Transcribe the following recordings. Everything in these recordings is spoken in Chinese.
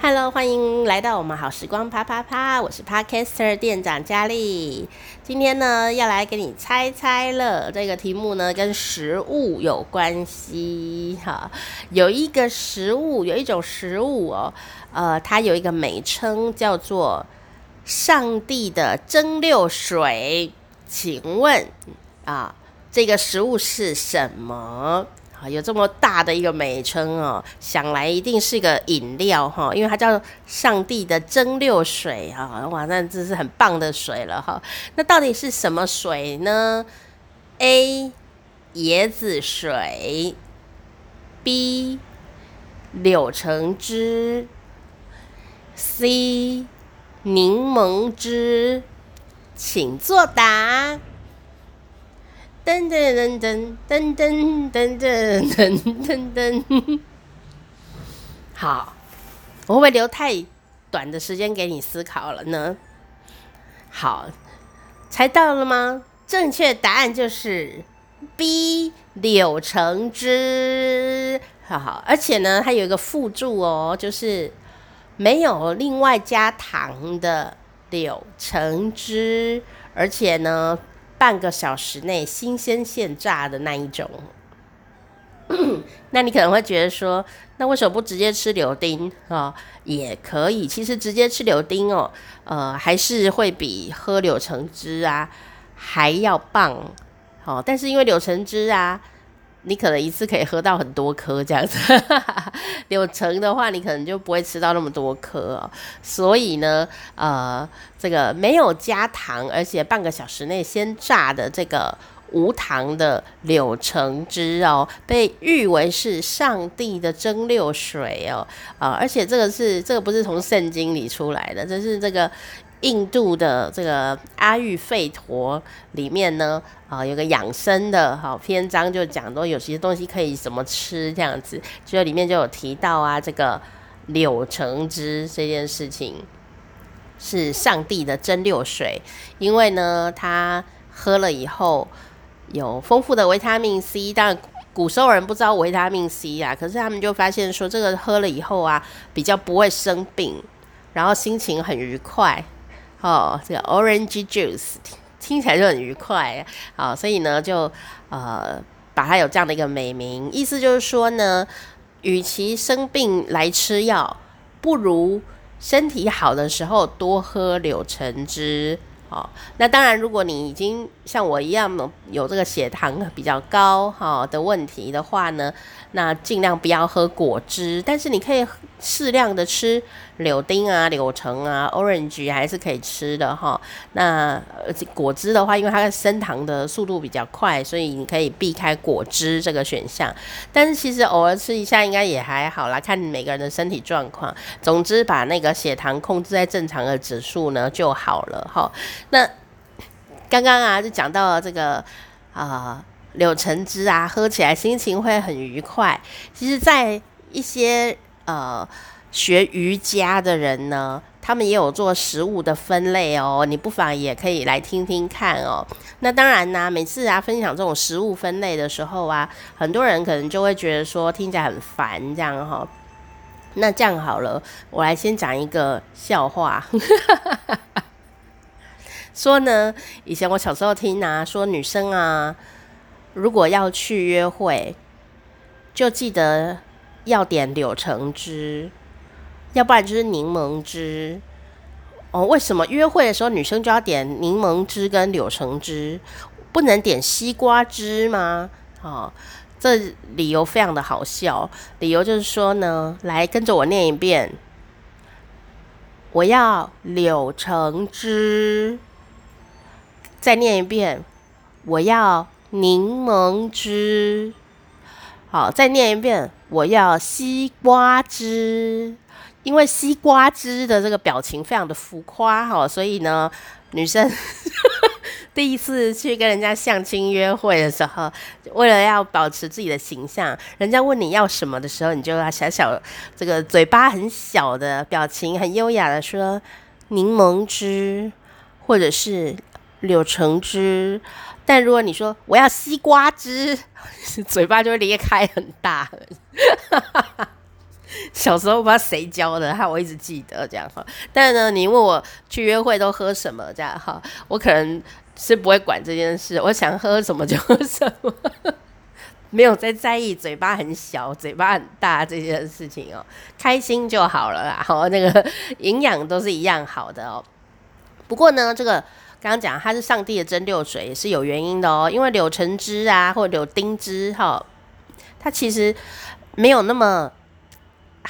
Hello，欢迎来到我们好时光啪啪啪，我是 Podcaster 店长佳丽。今天呢，要来给你猜猜乐。这个题目呢，跟食物有关系哈。有一个食物，有一种食物哦，呃，它有一个美称叫做“上帝的蒸馏水”。请问啊，这个食物是什么？有这么大的一个美称哦，想来一定是个饮料哈，因为它叫上帝的蒸馏水哈，哇，那这是很棒的水了哈。那到底是什么水呢？A. 椰子水，B. 柳橙汁，C. 柠檬汁，请作答。噔噔噔噔噔噔噔噔噔噔，好，我会不会留太短的时间给你思考了呢？好，猜到了吗？正确答案就是 B 柳橙汁。好好，而且呢，它有一个附注哦，就是没有另外加糖的柳橙汁，而且呢。半个小时内新鲜现榨的那一种，那你可能会觉得说，那为什么不直接吃柳丁啊？也可以，其实直接吃柳丁哦，呃，还是会比喝柳橙汁啊还要棒。好，但是因为柳橙汁啊。你可能一次可以喝到很多颗这样子，柳橙的话，你可能就不会吃到那么多颗哦。所以呢，呃，这个没有加糖，而且半个小时内先榨的这个无糖的柳橙汁哦，被誉为是上帝的蒸馏水哦。啊、而且这个是这个不是从圣经里出来的，这是这个。印度的这个阿育吠陀里面呢，啊，有个养生的好篇章，就讲说有些东西可以怎么吃这样子，就里面就有提到啊，这个柳橙汁这件事情是上帝的蒸馏水，因为呢，他喝了以后有丰富的维他命 C，当然古时候人不知道维他命 C 啊，可是他们就发现说这个喝了以后啊，比较不会生病，然后心情很愉快。哦，这个 orange juice 听，听起来就很愉快，好，所以呢，就呃把它有这样的一个美名，意思就是说呢，与其生病来吃药，不如身体好的时候多喝柳橙汁。哦，那当然，如果你已经像我一样有这个血糖比较高哈的问题的话呢，那尽量不要喝果汁，但是你可以适量的吃柳丁啊、柳橙啊、orange 还是可以吃的哈。那果汁的话，因为它的升糖的速度比较快，所以你可以避开果汁这个选项。但是其实偶尔吃一下应该也还好啦，看你每个人的身体状况。总之，把那个血糖控制在正常的指数呢就好了哈。那刚刚啊，就讲到了这个啊、柳橙汁啊，喝起来心情会很愉快。其实，在一些呃学瑜伽的人呢，他们也有做食物的分类哦。你不妨也可以来听听看哦。那当然呢、每次啊分享这种食物分类的时候啊，很多人可能就会觉得说听起来很烦这样哈、那这样好了，我来先讲一个笑话。说呢，以前我小时候听啊，说女生啊，如果要去约会，就记得要点柳橙汁，要不然就是柠檬汁。哦，为什么约会的时候女生就要点柠檬汁跟柳橙汁，不能点西瓜汁吗？哦，这理由非常的好笑。理由就是说呢，来跟着我念一遍，我要柳橙汁。再念一遍，我要柠檬汁。好，再念一遍，我要西瓜汁。因为西瓜汁的这个表情非常的浮夸哈，所以呢，女生 第一次去跟人家相亲约会的时候，为了要保持自己的形象，人家问你要什么的时候，你就要小小这个嘴巴很小的表情，很优雅的说柠檬汁，或者是。柳橙汁，但如果你说我要西瓜汁，嘴巴就会裂开很大。小时候不知道谁教的，害我一直记得这样哈。但呢，你问我去约会都喝什么这样哈，我可能是不会管这件事，我想喝什么就喝什么，没有在在意嘴巴很小、嘴巴很大这件事情哦，开心就好了啦。好，那个营养都是一样好的哦。不过呢，这个刚刚讲它是上帝的蒸馏水也是有原因的哦，因为柳橙汁啊或者柳丁汁哈，它其实没有那么。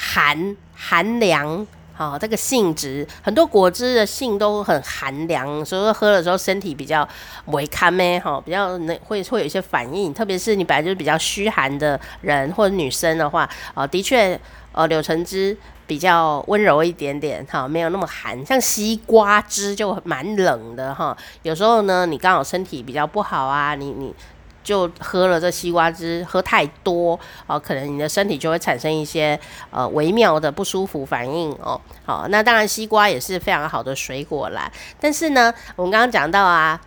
寒寒凉，好、哦，这个性质很多果汁的性都很寒凉，所以说喝的时候身体比较微堪咩，哈，比较那会会有一些反应，特别是你本来就是比较虚寒的人或者女生的话，啊、的确，呃，柳橙汁比较温柔一点点，哈、没有那么寒，像西瓜汁就蛮冷的，哈、有时候呢，你刚好身体比较不好啊，你你。就喝了这西瓜汁，喝太多哦，可能你的身体就会产生一些呃微妙的不舒服反应哦。好，那当然西瓜也是非常好的水果啦。但是呢，我们刚刚讲到啊，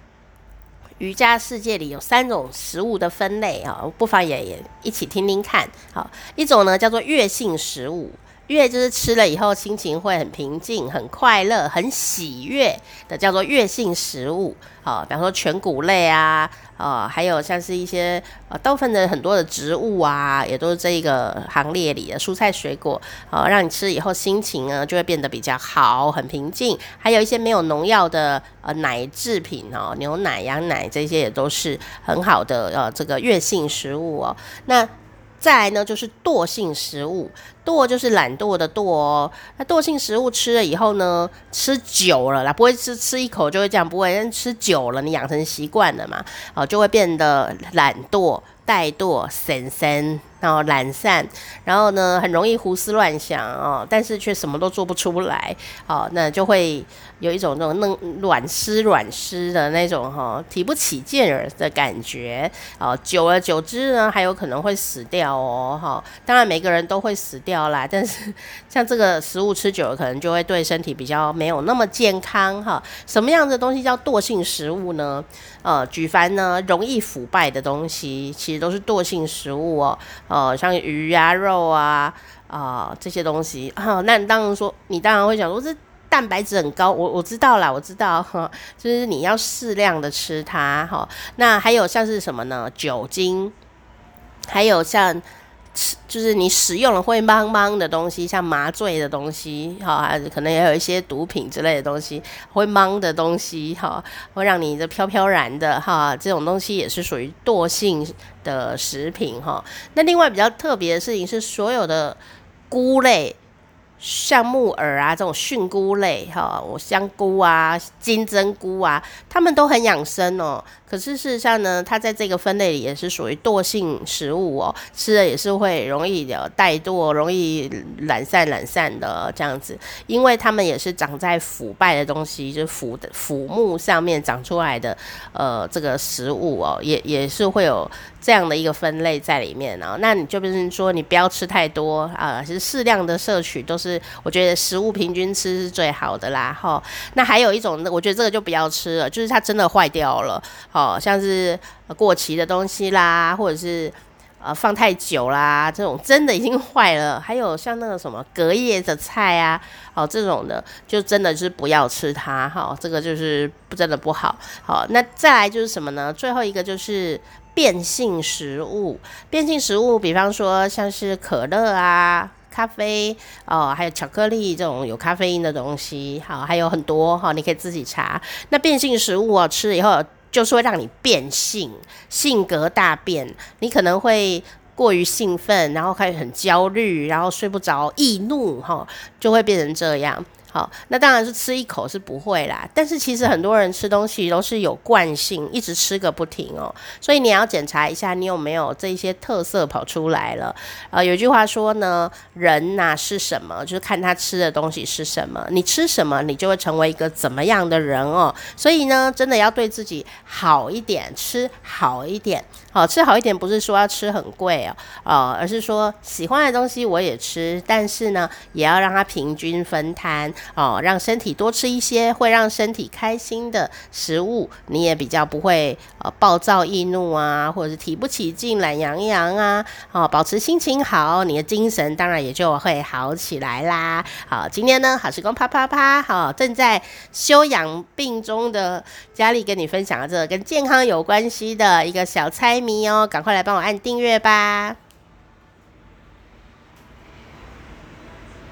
瑜伽世界里有三种食物的分类啊，不妨也也一起听听看。好，一种呢叫做月性食物。悦就是吃了以后心情会很平静、很快乐、很喜悦的，叫做悦性食物。好，比方说全谷类啊，呃，还有像是一些呃大部分的很多的植物啊，也都是这一个行列里的蔬菜水果。呃，让你吃以后心情呢就会变得比较好、很平静。还有一些没有农药的呃奶制品哦，牛奶、羊奶这些也都是很好的呃这个悦性食物哦。那再来呢，就是惰性食物，惰就是懒惰的惰哦。那惰性食物吃了以后呢，吃久了啦，不会吃吃一口就会这样，不会，但吃久了你养成习惯了嘛，哦，就会变得懒惰、怠惰、神神。然后懒散，然后呢，很容易胡思乱想哦，但是却什么都做不出来，哦，那就会有一种那种嫩软湿软湿的那种哈、哦，提不起劲儿的感觉，哦，久而久之呢，还有可能会死掉哦，哈、哦，当然每个人都会死掉啦，但是 像这个食物吃久了，可能就会对身体比较没有那么健康哈、什么样的东西叫惰性食物呢？呃，举凡呢容易腐败的东西，其实都是惰性食物哦。哦，像鱼啊、肉啊、啊、呃、这些东西，哈、哦，那你当然说，你当然会想说，这蛋白质很高，我我知道啦，我知道哈，就是你要适量的吃它，哈、那还有像是什么呢？酒精，还有像。就是你使用了会茫茫的东西，像麻醉的东西，哈，可能也有一些毒品之类的东西，会茫的东西，哈，会让你这飘飘然的，哈，这种东西也是属于惰性的食品，哈。那另外比较特别的事情是，所有的菇类。像木耳啊这种蕈菇类哈，我香菇啊、金针菇啊，它们都很养生哦。可是事实上呢，它在这个分类里也是属于惰性食物哦，吃了也是会容易的怠惰、容易懒散、懒散的这样子。因为它们也是长在腐败的东西，就是腐的腐木上面长出来的呃这个食物哦，也也是会有。这样的一个分类在里面啊，那你就比如说你不要吃太多啊，其实适量的摄取都是我觉得食物平均吃是最好的啦。哈，那还有一种，我觉得这个就不要吃了，就是它真的坏掉了，好哦像是过期的东西啦，或者是呃放太久啦，这种真的已经坏了。还有像那个什么隔夜的菜啊，哦这种的就真的是不要吃它，哈，这个就是不真的不好。好，那再来就是什么呢？最后一个就是。变性食物，变性食物，比方说像是可乐啊、咖啡哦，还有巧克力这种有咖啡因的东西，好，还有很多哈，你可以自己查。那变性食物啊，吃了以后就是会让你变性，性格大变，你可能会过于兴奋，然后开始很焦虑，然后睡不着、易怒哈，就会变成这样。好，那当然是吃一口是不会啦，但是其实很多人吃东西都是有惯性，一直吃个不停哦，所以你要检查一下你有没有这些特色跑出来了。呃，有句话说呢，人呐是什么，就是看他吃的东西是什么，你吃什么，你就会成为一个怎么样的人哦。所以呢，真的要对自己好一点，吃好一点，好，吃好一点不是说要吃很贵哦，哦，而是说喜欢的东西我也吃，但是呢，也要让它平均分摊。哦，让身体多吃一些会让身体开心的食物，你也比较不会呃暴躁易怒啊，或者是提不起劲、懒洋洋啊，哦，保持心情好，你的精神当然也就会好起来啦。好，今天呢，好时光啪啪啪，好，正在休养病中的佳丽跟你分享了这个跟健康有关系的一个小猜谜哦，赶快来帮我按订阅吧。